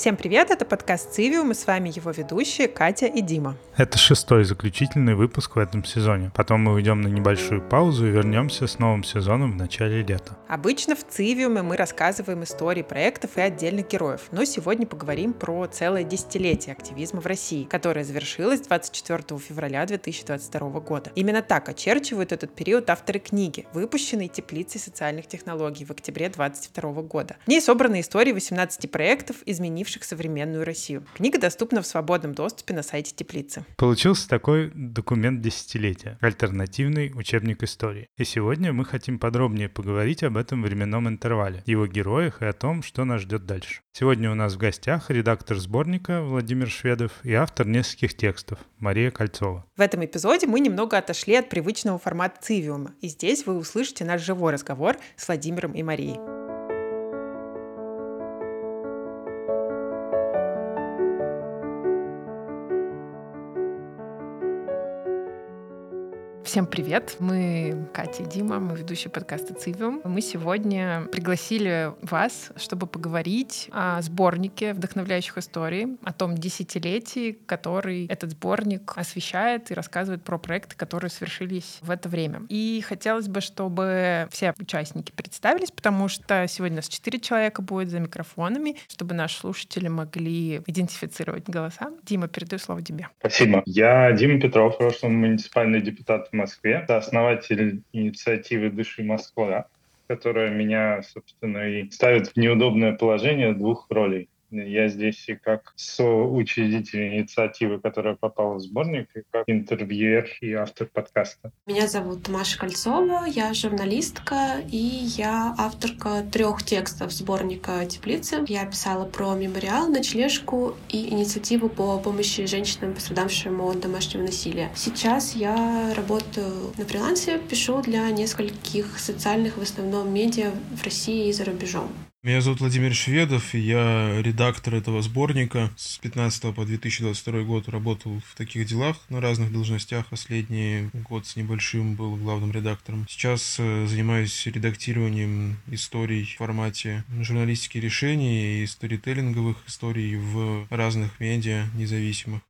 Всем привет, это подкаст «Цивиум», и с вами его ведущие Катя и Дима. Это шестой заключительный выпуск в этом сезоне. Потом мы уйдем на небольшую паузу и вернемся с новым сезоном в начале лета. Обычно в «Цивиуме» мы рассказываем истории проектов и отдельных героев, но сегодня поговорим про целое десятилетие активизма в России, которое завершилось 24 февраля 2022 года. Именно так очерчивают этот период авторы книги, выпущенной теплицей социальных технологий в октябре 2022 года. В ней собраны истории 18 проектов, изменивших современную Россию. Книга доступна в свободном доступе на сайте Теплицы. Получился такой документ десятилетия, альтернативный учебник истории. И сегодня мы хотим подробнее поговорить об этом временном интервале, его героях и о том, что нас ждет дальше. Сегодня у нас в гостях редактор сборника Владимир Шведов и автор нескольких текстов Мария Кольцова. В этом эпизоде мы немного отошли от привычного формата цивиума, и здесь вы услышите наш живой разговор с Владимиром и Марией. Всем привет! Мы Катя и Дима, мы ведущие подкаста «Цивиум». Мы сегодня пригласили вас, чтобы поговорить о сборнике вдохновляющих историй, о том десятилетии, который этот сборник освещает и рассказывает про проекты, которые свершились в это время. И хотелось бы, чтобы все участники представились, потому что сегодня у нас четыре человека будет за микрофонами, чтобы наши слушатели могли идентифицировать голоса. Дима, передаю слово тебе. Спасибо. Я Дима Петров, прошлый муниципальный депутат Москве. Основатель инициативы «Дыши Москва», которая меня, собственно, и ставит в неудобное положение двух ролей. Я здесь и как соучредитель инициативы, которая попала в сборник, и как интервьюер и автор подкаста. Меня зовут Маша Кольцова, я журналистка, и я авторка трех текстов сборника «Теплицы». Я писала про мемориал, ночлежку и инициативу по помощи женщинам, пострадавшим от домашнего насилия. Сейчас я работаю на фрилансе, пишу для нескольких социальных, в основном, медиа в России и за рубежом. Меня зовут Владимир Шведов, и я редактор этого сборника. С 15 по 2022 год работал в таких делах на разных должностях. Последний год с небольшим был главным редактором. Сейчас э, занимаюсь редактированием историй в формате журналистики решений и сторителлинговых историй в разных медиа независимых.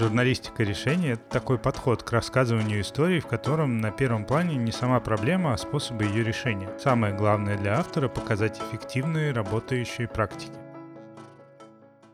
Журналистика решения — это такой подход к рассказыванию истории, в котором на первом плане не сама проблема, а способы ее решения. Самое главное для автора — показать эффективные работающие практики.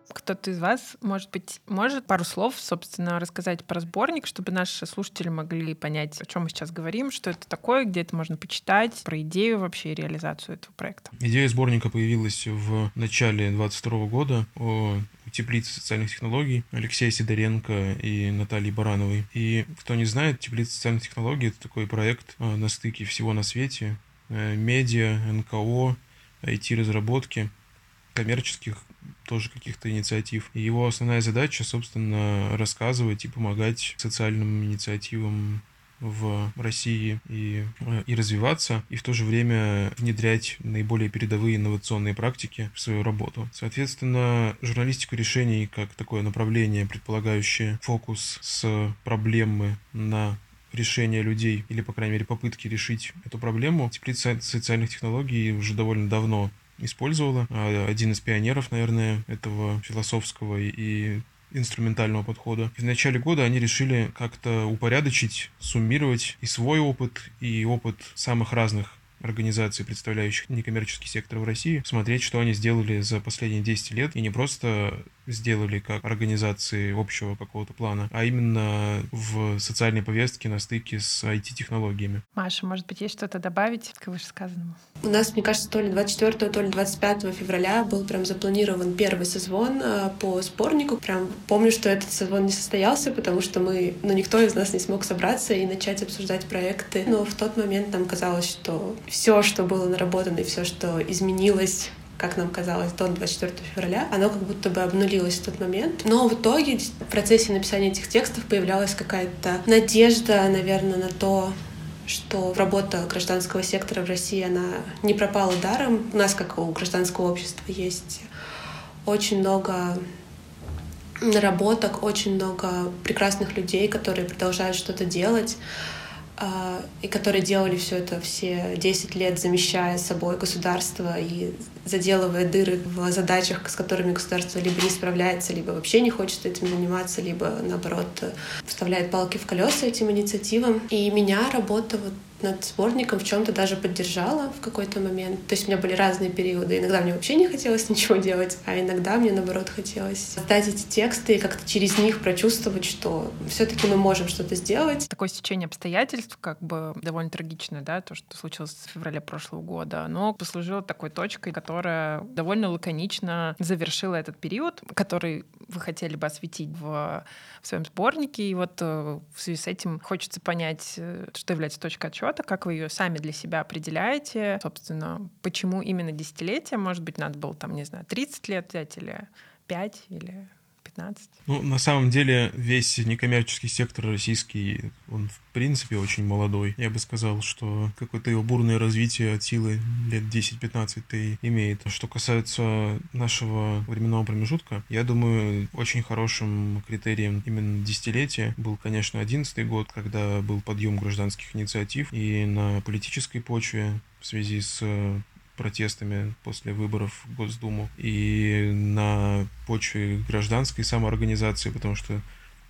Кто-то из вас, может быть, может пару слов, собственно, рассказать про сборник, чтобы наши слушатели могли понять, о чем мы сейчас говорим, что это такое, где это можно почитать, про идею вообще и реализацию этого проекта. Идея сборника появилась в начале 2022 года о теплицы социальных технологий Алексея Сидоренко и Натальи Барановой. И кто не знает, теплица социальных технологий — это такой проект а, на стыке всего на свете. Э, медиа, НКО, IT-разработки, коммерческих тоже каких-то инициатив. И его основная задача, собственно, рассказывать и помогать социальным инициативам в России и, э, и развиваться, и в то же время внедрять наиболее передовые инновационные практики в свою работу. Соответственно, журналистику решений как такое направление, предполагающее фокус с проблемы на решение людей, или, по крайней мере, попытки решить эту проблему, теплица социальных технологий уже довольно давно использовала. А один из пионеров, наверное, этого философского и инструментального подхода. В начале года они решили как-то упорядочить, суммировать и свой опыт, и опыт самых разных организаций, представляющих некоммерческий сектор в России, смотреть, что они сделали за последние 10 лет, и не просто сделали как организации общего какого-то плана, а именно в социальной повестке на стыке с IT-технологиями. Маша, может быть, есть что-то добавить к вышесказанному? У нас, мне кажется, то ли 24, то ли 25 февраля был прям запланирован первый созвон э, по сборнику. Прям помню, что этот созвон не состоялся, потому что мы, ну, никто из нас не смог собраться и начать обсуждать проекты. Но в тот момент нам казалось, что все, что было наработано и все, что изменилось как нам казалось, до 24 февраля, оно как будто бы обнулилось в тот момент. Но в итоге в процессе написания этих текстов появлялась какая-то надежда, наверное, на то, что работа гражданского сектора в России, она не пропала даром. У нас, как у гражданского общества, есть очень много наработок, очень много прекрасных людей, которые продолжают что-то делать. А, и которые делали все это все 10 лет, замещая собой государство и заделывая дыры в задачах, с которыми государство либо не справляется, либо вообще не хочет этим заниматься, либо, наоборот, вставляет палки в колеса этим инициативам. И меня работа вот над сборником в чем-то даже поддержала в какой-то момент. То есть у меня были разные периоды. Иногда мне вообще не хотелось ничего делать, а иногда мне, наоборот, хотелось создать эти тексты и как-то через них прочувствовать, что все-таки мы можем что-то сделать. Такое стечение обстоятельств, как бы довольно трагичное, да, то, что случилось в феврале прошлого года, оно послужило такой точкой, которая довольно лаконично завершила этот период, который вы хотели бы осветить в, в своем сборнике. И вот э, в связи с этим хочется понять, э, что является точкой отчета как вы ее сами для себя определяете, собственно, почему именно десятилетие, может быть, надо было там, не знаю, 30 лет взять или 5 или 15? Ну, на самом деле, весь некоммерческий сектор российский, он в принципе очень молодой. Я бы сказал, что какое-то его бурное развитие от силы лет 10-15 имеет. Что касается нашего временного промежутка, я думаю, очень хорошим критерием именно десятилетия был, конечно, 11 год, когда был подъем гражданских инициатив, и на политической почве в связи с протестами после выборов в Госдуму и на почве гражданской самоорганизации, потому что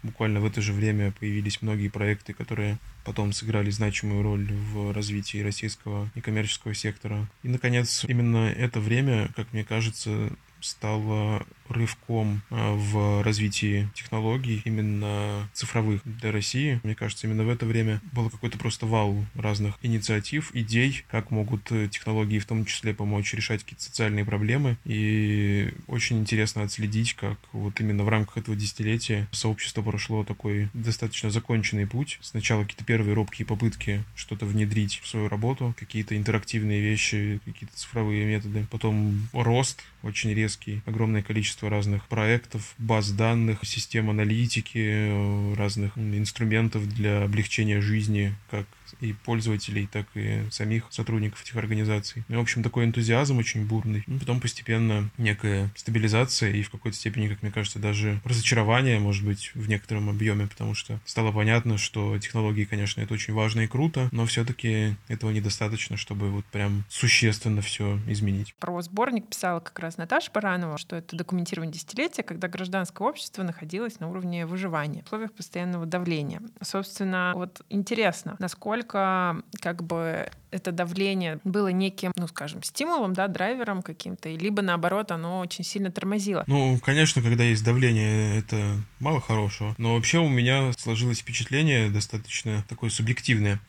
буквально в это же время появились многие проекты, которые потом сыграли значимую роль в развитии российского некоммерческого сектора. И, наконец, именно это время, как мне кажется, стало рывком а, в развитии технологий, именно цифровых для России. Мне кажется, именно в это время было какой-то просто вал разных инициатив, идей, как могут э, технологии в том числе помочь решать какие-то социальные проблемы. И очень интересно отследить, как вот именно в рамках этого десятилетия сообщество прошло такой достаточно законченный путь. Сначала какие-то первые робкие попытки что-то внедрить в свою работу, какие-то интерактивные вещи, какие-то цифровые методы. Потом рост очень резкий, огромное количество разных проектов, баз данных, систем аналитики, э, разных инструментов для облегчения жизни как и пользователей, так и самих сотрудников этих организаций. И, в общем, такой энтузиазм очень бурный. И потом постепенно некая стабилизация и в какой-то степени, как мне кажется, даже разочарование, может быть, в некотором объеме, потому что стало понятно, что технологии, конечно, это очень важно и круто, но все-таки этого недостаточно, чтобы вот прям существенно все изменить. Про сборник писала как раз Наташа Баранова, что это документирование десятилетия, когда гражданское общество находилось на уровне выживания в условиях постоянного давления. Собственно, вот интересно, насколько насколько как бы это давление было неким, ну, скажем, стимулом, да, драйвером каким-то, либо наоборот оно очень сильно тормозило. Ну, конечно, когда есть давление, это мало хорошего. Но вообще у меня сложилось впечатление достаточно такое субъективное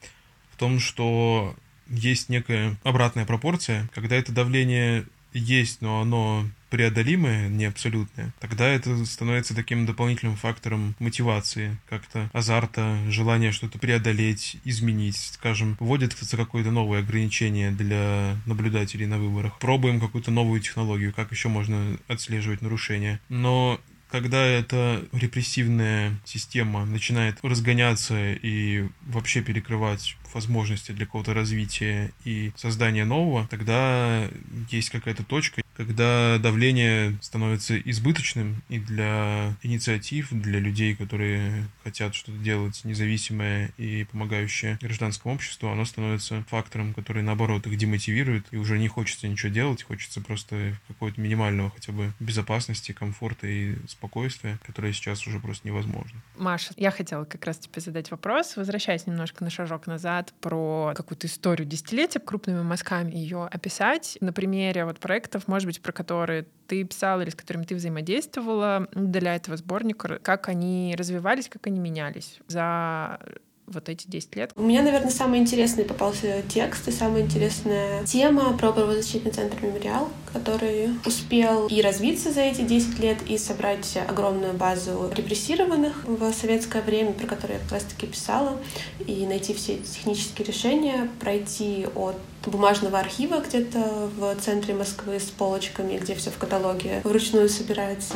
в том, что есть некая обратная пропорция, когда это давление есть, но оно преодолимое, не абсолютное, тогда это становится таким дополнительным фактором мотивации, как-то азарта, желания что-то преодолеть, изменить. Скажем, кто-то какое-то новое ограничение для наблюдателей на выборах. Пробуем какую-то новую технологию, как еще можно отслеживать нарушения. Но когда эта репрессивная система начинает разгоняться и вообще перекрывать возможности для какого-то развития и создания нового, тогда есть какая-то точка, когда давление становится избыточным и для инициатив, для людей, которые хотят что-то делать независимое и помогающее гражданскому обществу, оно становится фактором, который, наоборот, их демотивирует, и уже не хочется ничего делать, хочется просто какого-то минимального хотя бы безопасности, комфорта и спокойствия, которое сейчас уже просто невозможно. Маша, я хотела как раз тебе задать вопрос, возвращаясь немножко на шажок назад, про какую-то историю десятилетия крупными мазками ее описать на примере вот проектов, может быть, про которые ты писала или с которыми ты взаимодействовала для этого сборника, как они развивались, как они менялись за вот эти 10 лет? У меня, наверное, самый интересный попался текст и самая интересная тема про правозащитный центр «Мемориал», который успел и развиться за эти 10 лет, и собрать огромную базу репрессированных в советское время, про которые я как раз-таки писала, и найти все технические решения, пройти от бумажного архива где-то в центре Москвы с полочками, где все в каталоге вручную собирается,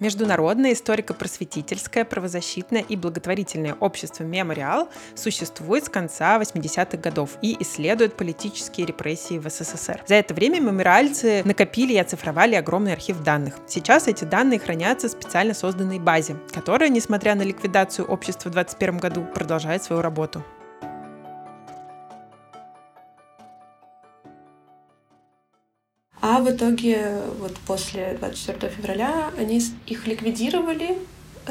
Международное историко-просветительское, правозащитное и благотворительное общество «Мемориал» существует с конца 80-х годов и исследует политические репрессии в СССР. За это время мемориальцы накопили и оцифровали огромный архив данных. Сейчас эти данные хранятся в специально созданной базе, которая, несмотря на ликвидацию общества в 2021 году, продолжает свою работу. А в итоге, вот после 24 февраля, они их ликвидировали,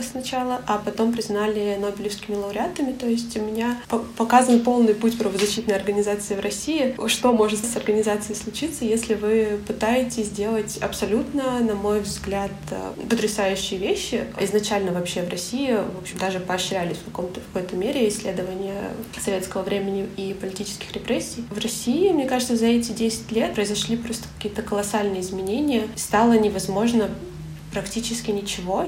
сначала, а потом признали Нобелевскими лауреатами. То есть у меня показан полный путь правозащитной организации в России. Что может с организацией случиться, если вы пытаетесь сделать абсолютно, на мой взгляд, потрясающие вещи. Изначально вообще в России, в общем, даже поощрялись в, каком-то, в какой-то мере исследования советского времени и политических репрессий. В России, мне кажется, за эти 10 лет произошли просто какие-то колоссальные изменения. Стало невозможно практически ничего.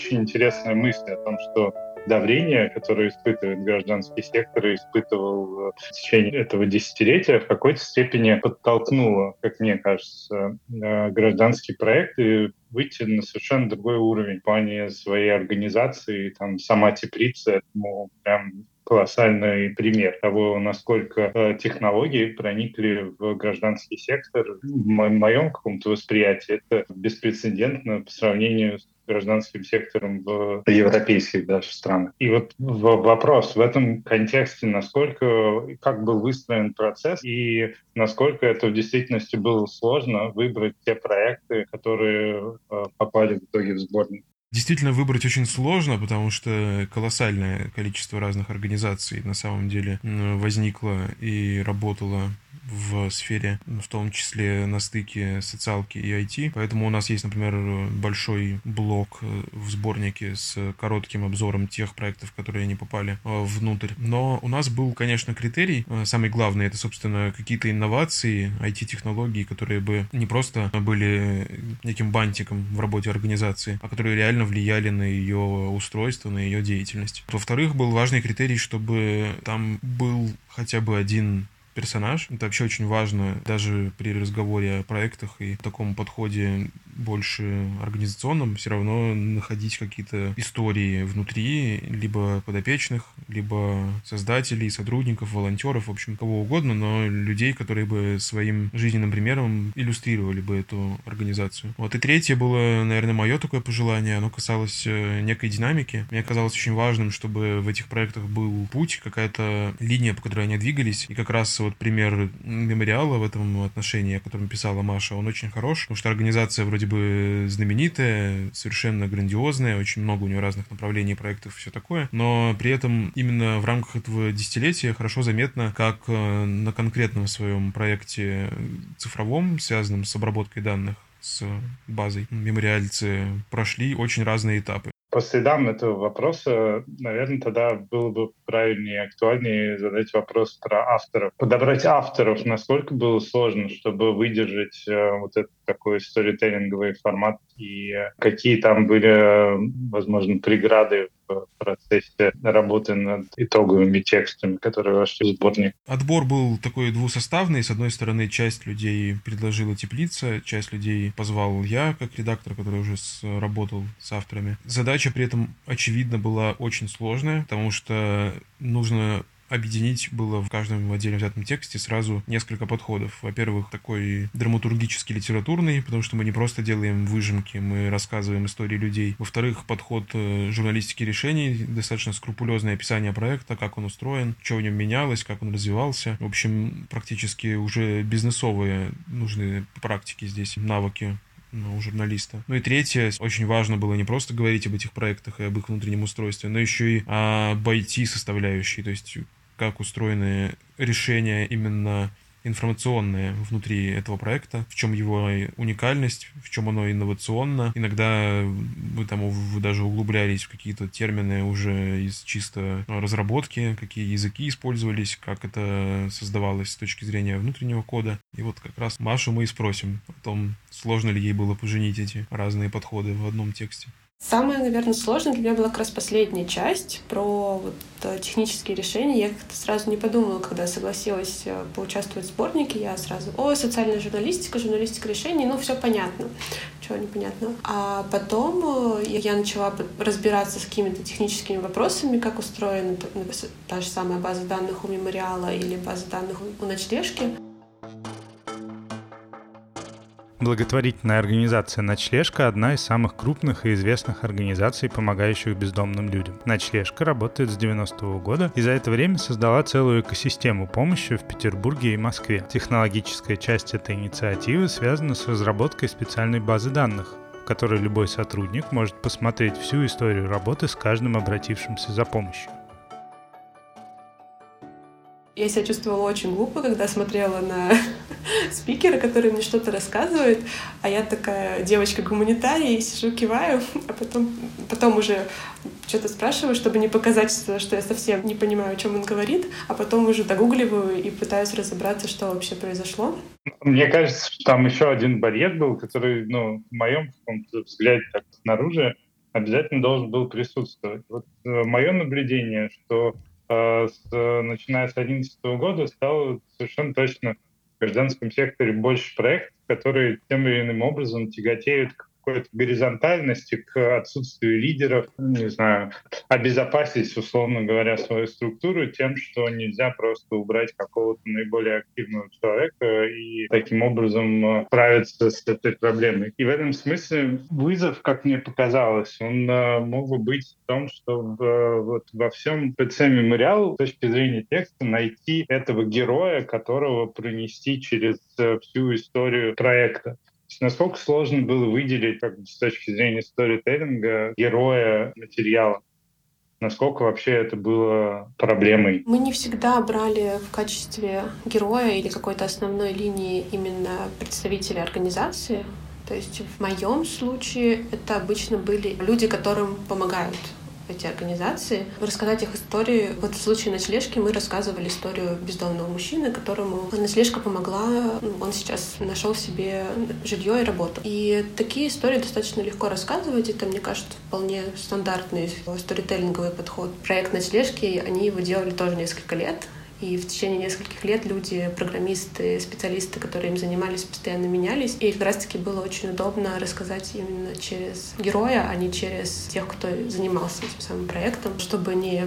Очень интересная мысль о том, что давление, которое испытывает гражданский сектор и испытывал в течение этого десятилетия, в какой-то степени подтолкнуло, как мне кажется, э, гражданский проект и выйти на совершенно другой уровень в плане своей организации. Там сама теплица этому прям колоссальный пример того, насколько э, технологии проникли в гражданский сектор. В моем каком-то восприятии это беспрецедентно по сравнению с гражданским сектором в европейских даже странах. И вот вопрос в этом контексте, насколько, как был выстроен процесс и насколько это в действительности было сложно выбрать те проекты, которые э, попали в итоге в сборник. Действительно, выбрать очень сложно, потому что колоссальное количество разных организаций на самом деле возникло и работало в сфере, в том числе на стыке социалки и IT. Поэтому у нас есть, например, большой блок э, в сборнике с коротким обзором тех проектов, которые не попали э, внутрь. Но у нас был, конечно, критерий. Э, самый главный — это, собственно, какие-то инновации, IT-технологии, которые бы не просто были неким бантиком в работе организации, а которые реально влияли на ее устройство, на ее деятельность. Во-вторых, был важный критерий, чтобы там был хотя бы один персонаж. Это вообще очень важно даже при разговоре о проектах и таком подходе больше организационном, все равно находить какие-то истории внутри, либо подопечных, либо создателей, сотрудников, волонтеров, в общем, кого угодно, но людей, которые бы своим жизненным примером иллюстрировали бы эту организацию. Вот и третье было, наверное, мое такое пожелание, оно касалось э, некой динамики. Мне казалось очень важным, чтобы в этих проектах был путь, какая-то линия, по которой они двигались, и как раз вот пример мемориала в этом отношении, о котором писала Маша, он очень хорош, потому что организация вроде бы знаменитая, совершенно грандиозная, очень много у нее разных направлений, проектов и все такое, но при этом именно в рамках этого десятилетия хорошо заметно, как э, на конкретном своем проекте цифровом, связанном с обработкой данных, с базой мемориальцы прошли очень разные этапы. По следам этого вопроса, наверное, тогда было бы правильнее и актуальнее задать вопрос про авторов. Подобрать авторов насколько было сложно, чтобы выдержать э, вот этот такой сторителлинговый формат и какие там были, возможно, преграды в процессе работы над итоговыми текстами, которые вошли в сборник. Отбор был такой двусоставный. С одной стороны, часть людей предложила теплица, часть людей позвал я, как редактор, который уже работал с авторами. Задача при этом, очевидно, была очень сложная, потому что нужно объединить было в каждом отдельно взятом тексте сразу несколько подходов. Во-первых, такой драматургический, литературный, потому что мы не просто делаем выжимки, мы рассказываем истории людей. Во-вторых, подход э, журналистики решений, достаточно скрупулезное описание проекта, как он устроен, что в нем менялось, как он развивался. В общем, практически уже бизнесовые нужны практики здесь, навыки ну, у журналиста. Ну и третье, очень важно было не просто говорить об этих проектах и об их внутреннем устройстве, но еще и об IT составляющей, то есть как устроены решения именно информационное внутри этого проекта, в чем его уникальность, в чем оно инновационно. Иногда вы там вы даже углублялись в какие-то термины уже из чисто разработки, какие языки использовались, как это создавалось с точки зрения внутреннего кода. И вот как раз Машу мы и спросим о том, сложно ли ей было поженить эти разные подходы в одном тексте. Самое, наверное, сложное для меня была как раз последняя часть про вот, э, технические решения. Я как-то сразу не подумала, когда согласилась э, поучаствовать в сборнике, я сразу, о, социальная журналистика, журналистика решений, ну, все понятно, чего непонятно. А потом э, я начала разбираться с какими-то техническими вопросами, как устроена та же самая база данных у мемориала или база данных у ночлежки. Благотворительная организация «Ночлежка» — одна из самых крупных и известных организаций, помогающих бездомным людям. «Ночлежка» работает с 90-го года и за это время создала целую экосистему помощи в Петербурге и Москве. Технологическая часть этой инициативы связана с разработкой специальной базы данных, в которой любой сотрудник может посмотреть всю историю работы с каждым обратившимся за помощью. Я себя чувствовала очень глупо, когда смотрела на спикера, который мне что-то рассказывает, а я такая девочка-гуманитарий, сижу, киваю, а потом, потом уже что-то спрашиваю, чтобы не показать, что я совсем не понимаю, о чем он говорит, а потом уже догугливаю и пытаюсь разобраться, что вообще произошло. Мне кажется, что там еще один барьер был, который, ну, в моем взгляде так снаружи обязательно должен был присутствовать. Вот э, мое наблюдение, что с, начиная с 2011 года стало совершенно точно в гражданском секторе больше проектов, которые тем или иным образом тяготеют к какой-то горизонтальности, к отсутствию лидеров, не знаю, обезопасить, условно говоря, свою структуру тем, что нельзя просто убрать какого-то наиболее активного человека и таким образом э, справиться с этой проблемой. И в этом смысле вызов, как мне показалось, он э, мог бы быть в том, что э, вот во всем ПЦ мемориал с точки зрения текста найти этого героя, которого пронести через всю историю проекта. Насколько сложно было выделить, как с точки зрения сторителлинга, героя материала? Насколько вообще это было проблемой? Мы не всегда брали в качестве героя или какой-то основной линии именно представителя организации. То есть в моем случае это обычно были люди, которым помогают эти организации, рассказать их истории. Вот в случае ночлежки мы рассказывали историю бездомного мужчины, которому ночлежка помогла. Ну, он сейчас нашел себе жилье и работу. И такие истории достаточно легко рассказывать. Это, мне кажется, вполне стандартный сторителлинговый подход. Проект ночлежки, они его делали тоже несколько лет. И в течение нескольких лет люди, программисты, специалисты, которые им занимались, постоянно менялись. И как раз-таки было очень удобно рассказать именно через героя, а не через тех, кто занимался этим самым проектом, чтобы не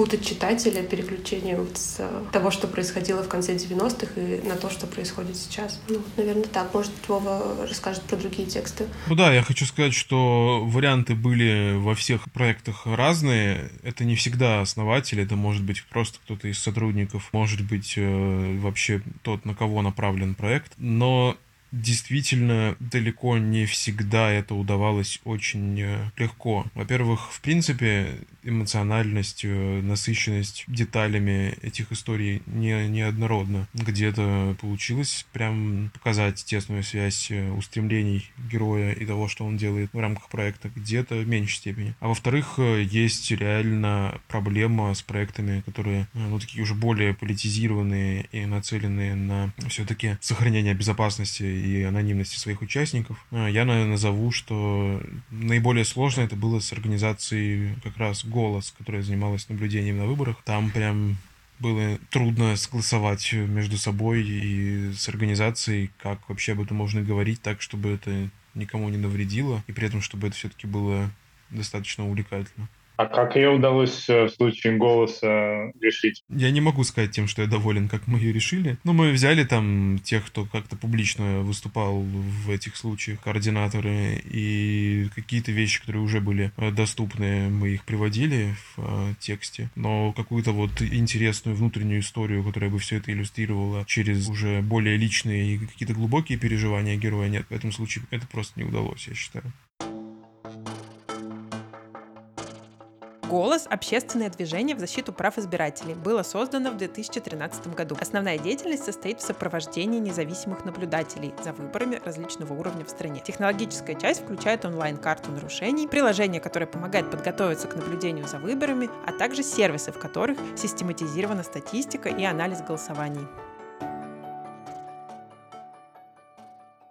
путать читателя переключением с того, что происходило в конце 90-х, и на то, что происходит сейчас. Ну, наверное, так. Может, Вова расскажет про другие тексты. Ну да, я хочу сказать, что варианты были во всех проектах разные. Это не всегда основатель, это может быть просто кто-то из сотрудников, может быть э, вообще тот, на кого направлен проект. Но действительно далеко не всегда это удавалось очень э, легко. Во-первых, в принципе, эмоциональность, э, насыщенность деталями этих историй не, неоднородна. Где-то получилось прям показать тесную связь э, устремлений героя и того, что он делает в рамках проекта, где-то в меньшей степени. А во-вторых, есть реально проблема с проектами, которые, ну, такие уже более политизированные и нацеленные на все-таки сохранение безопасности и анонимности своих участников. А, я назову, что наиболее сложно это было с организацией как раз «Голос», которая занималась наблюдением на выборах. Там прям было трудно согласовать между собой и с организацией, как вообще об этом можно говорить так, чтобы это никому не навредило, и при этом, чтобы это все-таки было достаточно увлекательно. А как ее удалось э, в случае голоса решить? Я не могу сказать тем, что я доволен, как мы ее решили. Но мы взяли там тех, кто как-то публично выступал в этих случаях, координаторы, и какие-то вещи, которые уже были э, доступны, мы их приводили в э, тексте. Но какую-то вот интересную внутреннюю историю, которая бы все это иллюстрировала через уже более личные и какие-то глубокие переживания героя, нет. В этом случае это просто не удалось, я считаю. «Голос» — общественное движение в защиту прав избирателей. Было создано в 2013 году. Основная деятельность состоит в сопровождении независимых наблюдателей за выборами различного уровня в стране. Технологическая часть включает онлайн-карту нарушений, приложение, которое помогает подготовиться к наблюдению за выборами, а также сервисы, в которых систематизирована статистика и анализ голосований.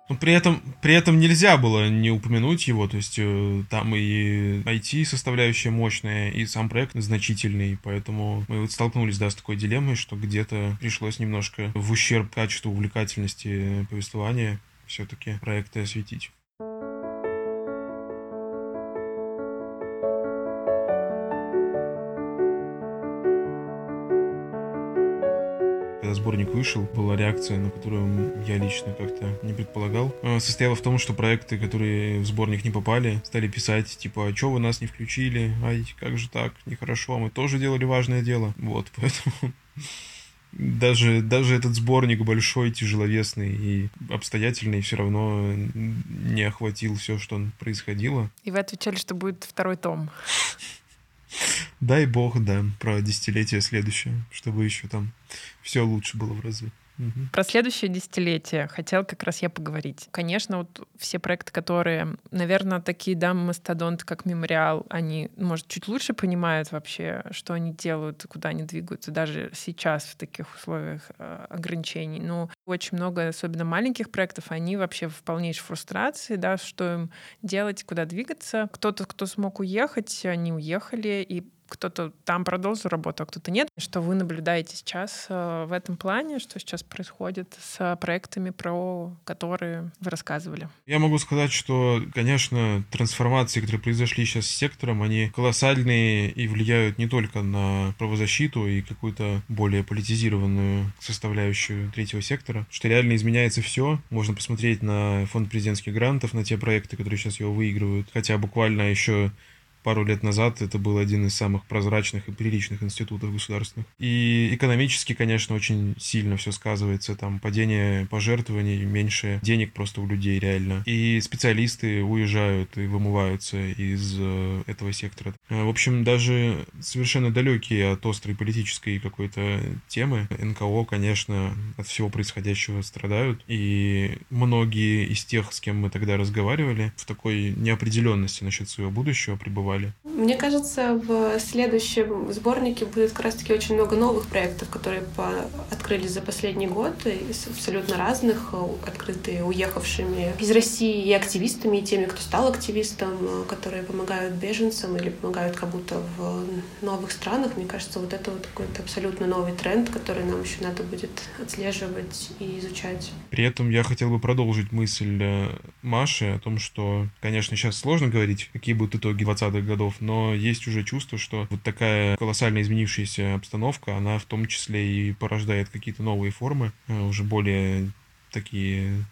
Но при этом, при этом нельзя было не упомянуть его, то есть э, там и IT-составляющая мощная, и сам проект значительный, поэтому мы вот столкнулись, да, с такой дилеммой, что где-то пришлось немножко в ущерб качеству увлекательности повествования все-таки проекты осветить. Сборник вышел, была реакция, на которую я лично как-то не предполагал. Э, состояла в том, что проекты, которые в сборник не попали, стали писать, типа, а что вы нас не включили? Ай, как же так? Нехорошо, мы тоже делали важное дело. Вот, поэтому даже, даже этот сборник большой, тяжеловесный и обстоятельный все равно не охватил все, что происходило. И вы отвечали, что будет второй том. Дай бог, да, про десятилетие следующее, чтобы еще там все лучше было в разы. Про следующее десятилетие хотел как раз я поговорить. Конечно, вот все проекты, которые, наверное, такие, да, мастодонты, как Мемориал, они, может, чуть лучше понимают вообще, что они делают, куда они двигаются, даже сейчас в таких условиях э, ограничений. Но очень много, особенно маленьких проектов, они вообще в полнейшей фрустрации, да, что им делать, куда двигаться. Кто-то, кто смог уехать, они уехали, и кто-то там продолжил работу, а кто-то нет. Что вы наблюдаете сейчас э, в этом плане, что сейчас происходит с проектами, про которые вы рассказывали? Я могу сказать, что, конечно, трансформации, которые произошли сейчас с сектором, они колоссальные и влияют не только на правозащиту и какую-то более политизированную составляющую третьего сектора, что реально изменяется все. Можно посмотреть на фонд президентских грантов, на те проекты, которые сейчас его выигрывают. Хотя буквально еще пару лет назад это был один из самых прозрачных и приличных институтов государственных. И экономически, конечно, очень сильно все сказывается. Там падение пожертвований, меньше денег просто у людей реально. И специалисты уезжают и вымываются из э, этого сектора. Э, в общем, даже совершенно далекие от острой политической какой-то темы, НКО, конечно, от всего происходящего страдают. И многие из тех, с кем мы тогда разговаривали, в такой неопределенности насчет своего будущего пребывали рисовали? Мне кажется, в следующем сборнике будет как раз-таки очень много новых проектов, которые по... открылись за последний год, из абсолютно разных, открытые уехавшими из России и активистами, и теми, кто стал активистом, которые помогают беженцам или помогают как будто в новых странах. Мне кажется, вот это вот какой-то абсолютно новый тренд, который нам еще надо будет отслеживать и изучать. При этом я хотел бы продолжить мысль э, Маши о том, что, конечно, сейчас сложно говорить, какие будут итоги 20 20-х годов, но есть уже чувство, что вот такая колоссально изменившаяся обстановка, она в том числе и порождает какие-то новые формы, э, уже более такие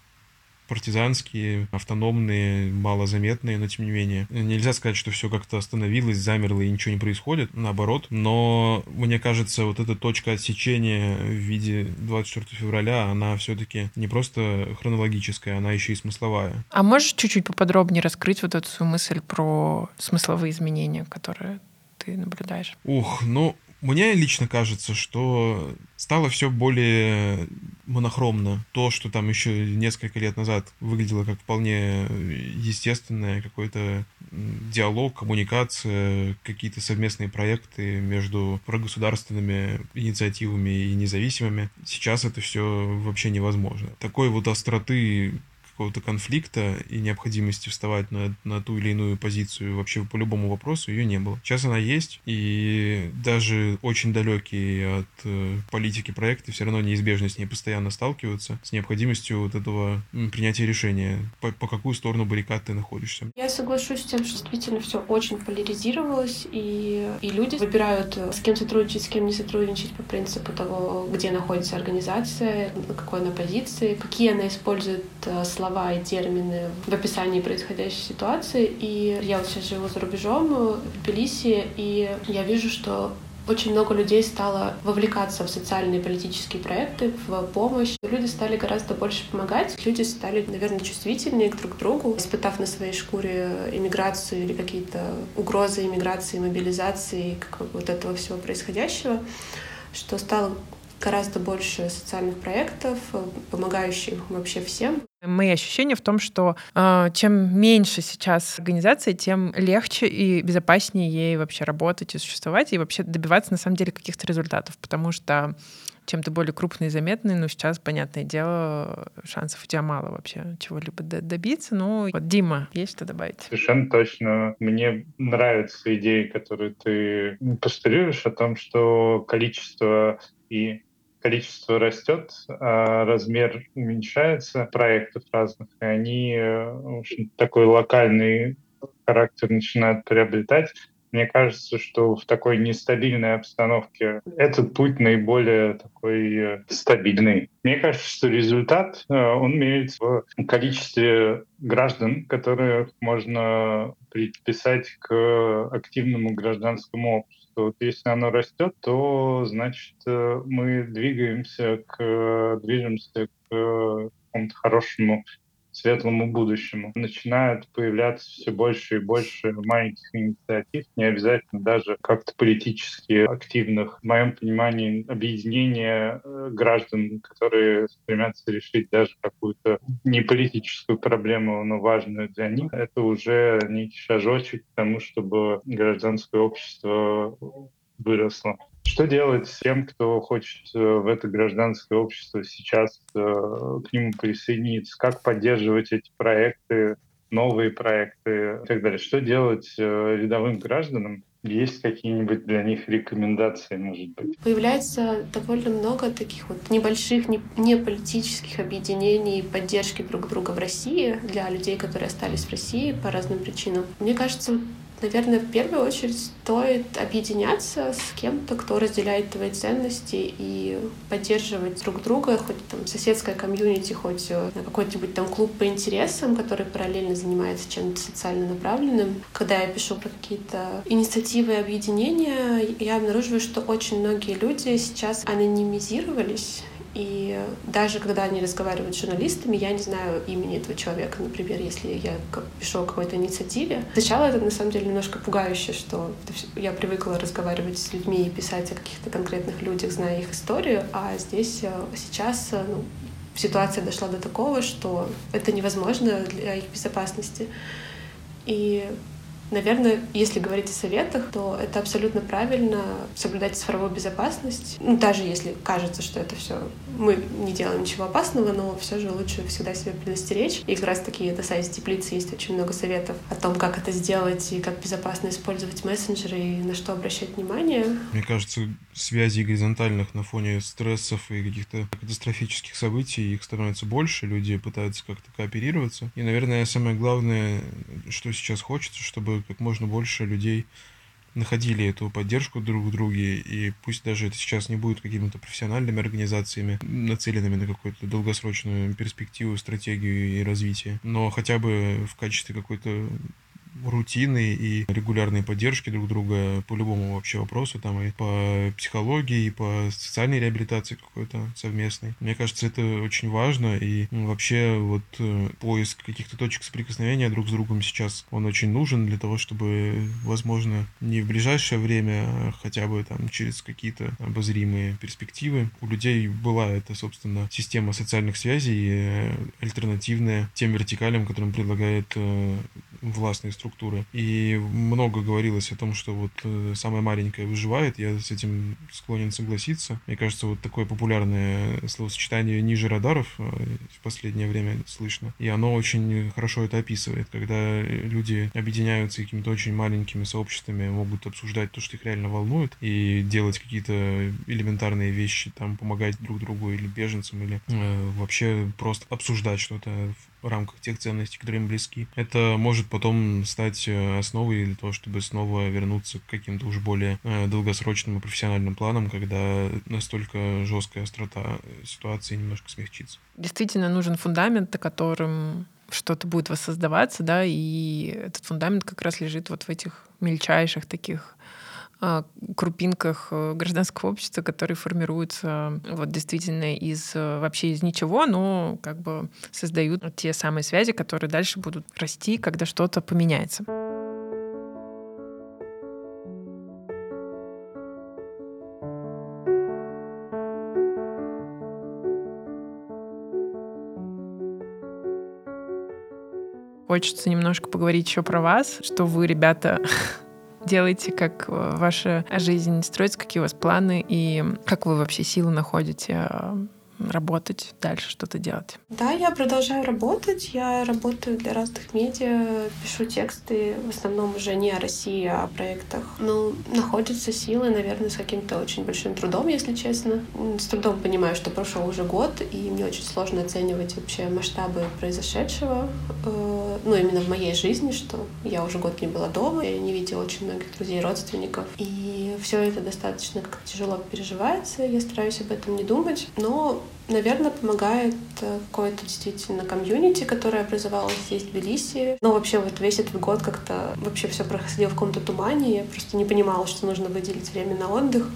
партизанские, автономные, малозаметные, но тем не менее. Нельзя сказать, что все как-то остановилось, замерло и ничего не происходит, наоборот. Но мне кажется, вот эта точка отсечения в виде 24 февраля, она все-таки не просто хронологическая, она еще и смысловая. А можешь чуть-чуть поподробнее раскрыть вот эту свою мысль про смысловые изменения, которые ты наблюдаешь? Ух, ну, мне лично кажется, что стало все более монохромно. То, что там еще несколько лет назад выглядело как вполне естественное, какой-то диалог, коммуникация, какие-то совместные проекты между прогосударственными инициативами и независимыми. Сейчас это все вообще невозможно. Такой вот остроты какого-то конфликта и необходимости вставать на, на ту или иную позицию вообще по любому вопросу ее не было. Сейчас она есть, и даже очень далекие от э, политики проекты все равно неизбежно с ней постоянно сталкиваются, с необходимостью вот этого принятия решения, по, по какую сторону баррикад ты находишься. Я соглашусь с тем, что действительно все очень поляризировалось, и, и люди выбирают, с кем сотрудничать, с кем не сотрудничать по принципу того, где находится организация, на какой она позиции, какие она использует э, слова слова и термины в описании происходящей ситуации. И я вот сейчас живу за рубежом, в Тбилиси, и я вижу, что Очень много людей стало вовлекаться в социальные и политические проекты, в помощь. Люди стали гораздо больше помогать. Люди стали, наверное, чувствительнее друг к другу, испытав на своей шкуре иммиграцию или какие-то угрозы иммиграции, мобилизации, как вот этого всего происходящего, что стало гораздо больше социальных проектов, помогающих вообще всем. Мои ощущения в том, что э, чем меньше сейчас организации, тем легче и безопаснее ей вообще работать и существовать, и вообще добиваться на самом деле каких-то результатов, потому что чем ты более крупный и заметный, ну, сейчас, понятное дело, шансов у тебя мало вообще чего-либо добиться. Ну, вот, Дима, есть что добавить? Совершенно точно. Мне нравятся идеи, которые ты постулируешь о том, что количество и количество растет, а размер уменьшается проектов разных, и они э, в общем, такой локальный характер начинают приобретать. Мне кажется, что в такой нестабильной обстановке этот путь наиболее такой э, стабильный. Мне кажется, что результат, э, он меряется в количестве граждан, которые можно приписать к активному гражданскому обществу. Вот если оно растет, то значит э, мы двигаемся к движемся к какому-то хорошему светлому будущему. Начинают появляться все больше и больше маленьких инициатив, не обязательно даже как-то политически активных. В моем понимании объединение э, граждан, которые стремятся решить даже какую-то не политическую проблему, но важную для них, это уже некий шажочек к тому, чтобы гражданское общество выросло. Что делать с тем, кто хочет э, в это гражданское общество сейчас э, к нему присоединиться? Как поддерживать эти проекты, новые проекты и так далее? Что делать э, рядовым гражданам? Есть какие-нибудь для них рекомендации, может быть? Появляется довольно много таких вот небольших, не, не политических объединений поддержки друг друга в России для людей, которые остались в России по разным причинам. Мне кажется, Наверное, в первую очередь стоит объединяться с кем-то, кто разделяет твои ценности и поддерживать друг друга, хоть там соседская комьюнити, хоть э, какой-нибудь там клуб по интересам, который параллельно занимается чем-то социально направленным. Когда я пишу про какие-то инициативы и объединения, я обнаруживаю, что очень многие люди сейчас анонимизировались и даже когда они разговаривают с журналистами, я не знаю имени этого человека, например, если я пишу о какой-то инициативе. Сначала это на самом деле немножко пугающе, что я привыкла разговаривать с людьми и писать о каких-то конкретных людях, зная их историю, а здесь э, сейчас э, ну, ситуация дошла до такого, что это невозможно для их безопасности. И Наверное, если говорить о советах, то это абсолютно правильно соблюдать цифровую безопасность. Ну, даже если кажется, что это все мы не делаем ничего опасного, но все же лучше всегда себя предостеречь. И как раз таки на сайте теплицы есть очень много советов о том, как это сделать и как безопасно использовать мессенджеры и на что обращать внимание. Мне кажется, связей горизонтальных на фоне стрессов и каких-то катастрофических событий их становится больше, люди пытаются как-то кооперироваться. И, наверное, самое главное, что сейчас хочется, чтобы как можно больше людей находили эту поддержку друг в друге, и пусть даже это сейчас не будет какими-то профессиональными организациями, нацеленными на какую-то долгосрочную перспективу, стратегию и развитие, но хотя бы в качестве какой-то рутины и регулярной поддержки друг друга по любому вообще вопросу, там и по психологии, и по социальной реабилитации какой-то совместной. Мне кажется, это очень важно, и ну, вообще вот э, поиск каких-то точек соприкосновения друг с другом сейчас, он очень нужен для того, чтобы, возможно, не в ближайшее время, а хотя бы там через какие-то обозримые перспективы у людей была эта, собственно, система социальных связей э, альтернативная тем вертикалям, которым предлагает э, властные структуры. И много говорилось о том, что вот э, самая маленькая выживает. Я с этим склонен согласиться. Мне кажется, вот такое популярное словосочетание ниже радаров э, в последнее время слышно. И оно очень хорошо это описывает, когда люди объединяются какими-то очень маленькими сообществами, могут обсуждать то, что их реально волнует, и делать какие-то элементарные вещи, там, помогать друг другу или беженцам, или э, вообще просто обсуждать что-то рамках тех ценностей, которые им близки. Это может потом стать э, основой для того, чтобы снова вернуться к каким-то уже более э, долгосрочным и профессиональным планам, когда настолько жесткая острота ситуации немножко смягчится. Действительно нужен фундамент, на котором что-то будет воссоздаваться, да, и этот фундамент как раз лежит вот в этих мельчайших таких крупинках э, гражданского общества, которые формируются вот действительно из э, вообще из ничего, но как бы создают те самые связи, которые дальше будут расти, когда что-то поменяется. Хочется немножко поговорить еще про вас, что вы, ребята, делаете, как э, ваша жизнь строится, какие у вас планы и как вы вообще силы находите э, работать дальше, что-то делать? Да, я продолжаю работать. Я работаю для разных медиа, пишу тексты, в основном уже не о России, а о проектах. Но находятся силы, наверное, с каким-то очень большим трудом, если честно. С трудом понимаю, что прошел уже год, и мне очень сложно оценивать вообще масштабы произошедшего. Э, ну, именно в моей жизни, что я уже год не была дома, я не видела очень многих друзей, родственников. И все это достаточно тяжело переживается. Я стараюсь об этом не думать. Но Наверное, помогает э, какое-то действительно комьюнити, которое образовалось здесь, в Тбилиси. Но вообще вот весь этот год как-то вообще все проходило в каком-то тумане. Я просто не понимала, что нужно выделить время на отдых.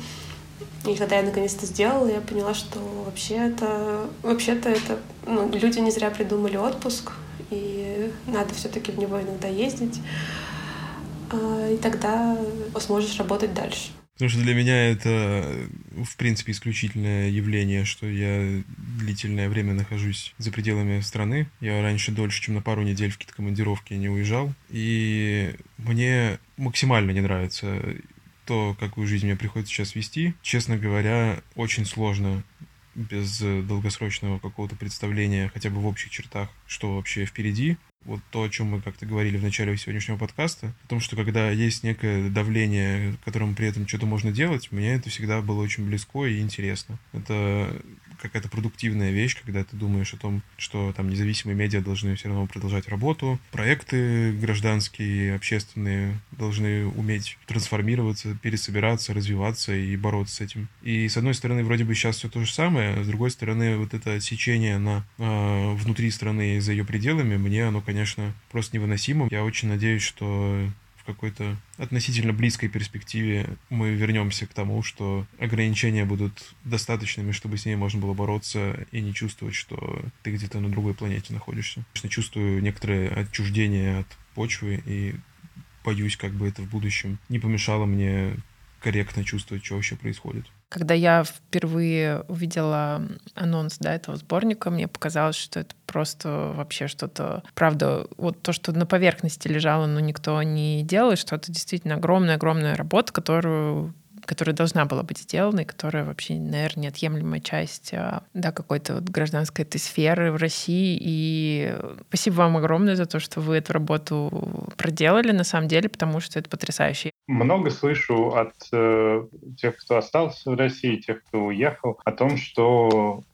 И когда я наконец-то сделала, я поняла, что вообще-то, вообще-то это, ну, люди не зря придумали отпуск, и надо все-таки в него иногда ездить, и тогда сможешь работать дальше. Потому что для меня это, в принципе, исключительное явление, что я длительное время нахожусь за пределами страны. Я раньше дольше, чем на пару недель в какие-то командировки не уезжал. И мне максимально не нравится то, какую жизнь мне приходится сейчас вести. Честно говоря, очень сложно без долгосрочного какого-то представления хотя бы в общих чертах, что вообще впереди вот то, о чем мы как-то говорили в начале сегодняшнего подкаста, о том, что когда есть некое давление, которым при этом что-то можно делать, мне это всегда было очень близко и интересно. Это какая-то продуктивная вещь, когда ты думаешь о том, что там независимые медиа должны все равно продолжать работу, проекты гражданские, общественные должны уметь трансформироваться, пересобираться, развиваться и бороться с этим. И с одной стороны, вроде бы сейчас все то же самое, а с другой стороны, вот это сечение на э, внутри страны и за ее пределами, мне оно, конечно, просто невыносимо. Я очень надеюсь, что в какой-то относительно близкой перспективе мы вернемся к тому, что ограничения будут достаточными, чтобы с ней можно было бороться и не чувствовать, что ты где-то на другой планете находишься. Конечно, чувствую некоторое отчуждение от почвы и боюсь, как бы это в будущем не помешало мне корректно чувствовать, что вообще происходит. Когда я впервые увидела анонс да, этого сборника, мне показалось, что это просто вообще что-то... Правда, вот то, что на поверхности лежало, но никто не делал, что это действительно огромная-огромная работа, которую которая должна была быть сделана, и которая вообще, наверное, неотъемлемая часть а, да, какой-то вот гражданской этой сферы в России. И спасибо вам огромное за то, что вы эту работу проделали на самом деле, потому что это потрясающе. Много слышу от э, тех, кто остался в России, тех, кто уехал, о том, что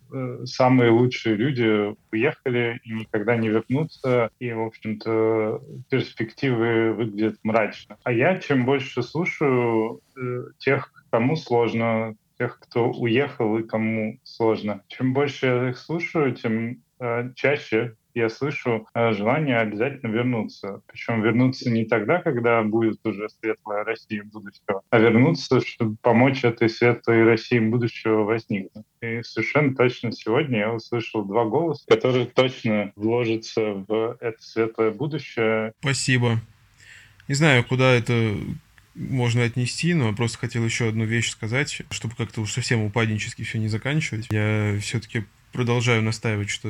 самые лучшие люди уехали и никогда не вернутся, и, в общем-то, перспективы выглядят мрачно. А я чем больше слушаю э, тех, кому сложно, тех, кто уехал и кому сложно. Чем больше я их слушаю, тем э, чаще я слышу э, желание обязательно вернуться. Причем вернуться не тогда, когда будет уже светлая Россия будущего, а вернуться, чтобы помочь этой светлой России будущего возникнуть. И совершенно точно сегодня я услышал два голоса, которые точно вложатся в это светлое будущее. Спасибо. Не знаю, куда это можно отнести, но просто хотел еще одну вещь сказать, чтобы как-то уж совсем упаднически все не заканчивать. Я все-таки продолжаю настаивать, что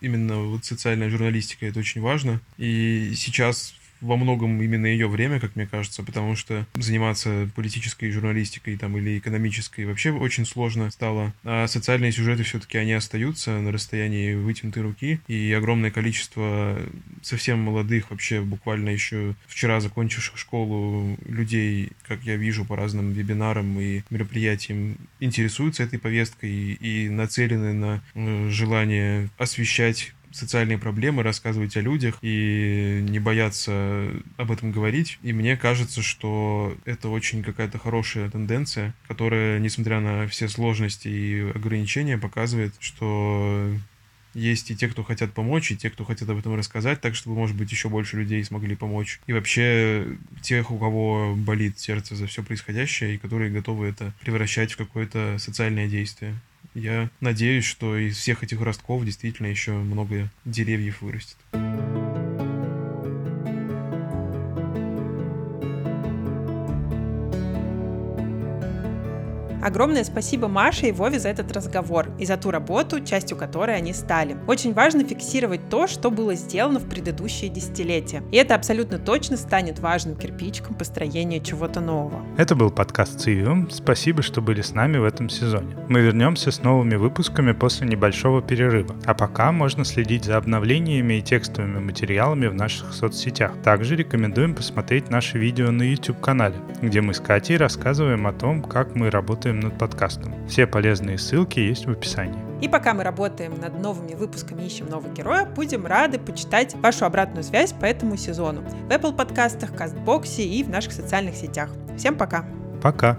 именно вот социальная журналистика это очень важно. И сейчас во многом именно ее время, как мне кажется, потому что заниматься политической журналистикой там, или экономической вообще очень сложно стало. А социальные сюжеты все-таки они остаются на расстоянии вытянутой руки, и огромное количество совсем молодых, вообще буквально еще вчера закончивших школу людей, как я вижу по разным вебинарам и мероприятиям, интересуются этой повесткой и, и нацелены на э, желание освещать социальные проблемы, рассказывать о людях и не бояться об этом говорить. И мне кажется, что это очень какая-то хорошая тенденция, которая, несмотря на все сложности и ограничения, показывает, что Есть и те, кто хотят помочь, и те, кто хотят об этом рассказать, так чтобы, может быть, еще больше людей смогли помочь. И вообще тех, у кого болит сердце за все происходящее, и которые готовы это превращать в какое-то социальное действие. Я надеюсь, что из всех этих ростков действительно еще много деревьев вырастет. Огромное спасибо Маше и Вове за этот разговор и за ту работу, частью которой они стали. Очень важно фиксировать то, что было сделано в предыдущие десятилетия. И это абсолютно точно станет важным кирпичиком построения чего-то нового. Это был подкаст Цивиум. Спасибо, что были с нами в этом сезоне. Мы вернемся с новыми выпусками после небольшого перерыва. А пока можно следить за обновлениями и текстовыми материалами в наших соцсетях. Также рекомендуем посмотреть наши видео на YouTube-канале, где мы с Катей рассказываем о том, как мы работаем работаем над подкастом. Все полезные ссылки есть в описании. И пока мы работаем над новыми выпусками «Ищем нового героя», будем рады почитать вашу обратную связь по этому сезону в Apple подкастах, Кастбоксе и в наших социальных сетях. Всем пока! Пока!